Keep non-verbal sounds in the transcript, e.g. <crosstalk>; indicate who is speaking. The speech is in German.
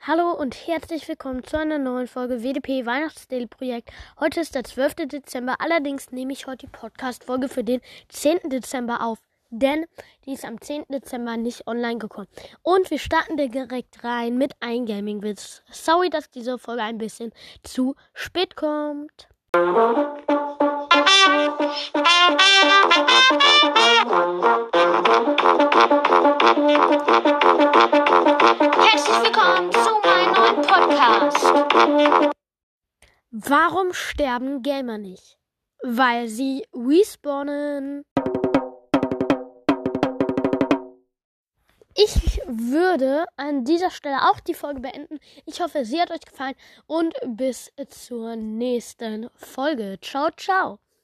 Speaker 1: Hallo und herzlich willkommen zu einer neuen Folge WDP Weihnachtsdaily Projekt. Heute ist der 12. Dezember, allerdings nehme ich heute die Podcast-Folge für den 10. Dezember auf, denn die ist am 10. Dezember nicht online gekommen. Und wir starten direkt rein mit einem Gaming-Witz. Sorry, dass diese Folge ein bisschen zu spät kommt.
Speaker 2: Herzlich <laughs> neuen Podcast.
Speaker 1: Warum sterben Gamer nicht? Weil sie respawnen. Ich würde an dieser Stelle auch die Folge beenden. Ich hoffe, sie hat euch gefallen und bis zur nächsten Folge. Ciao, ciao.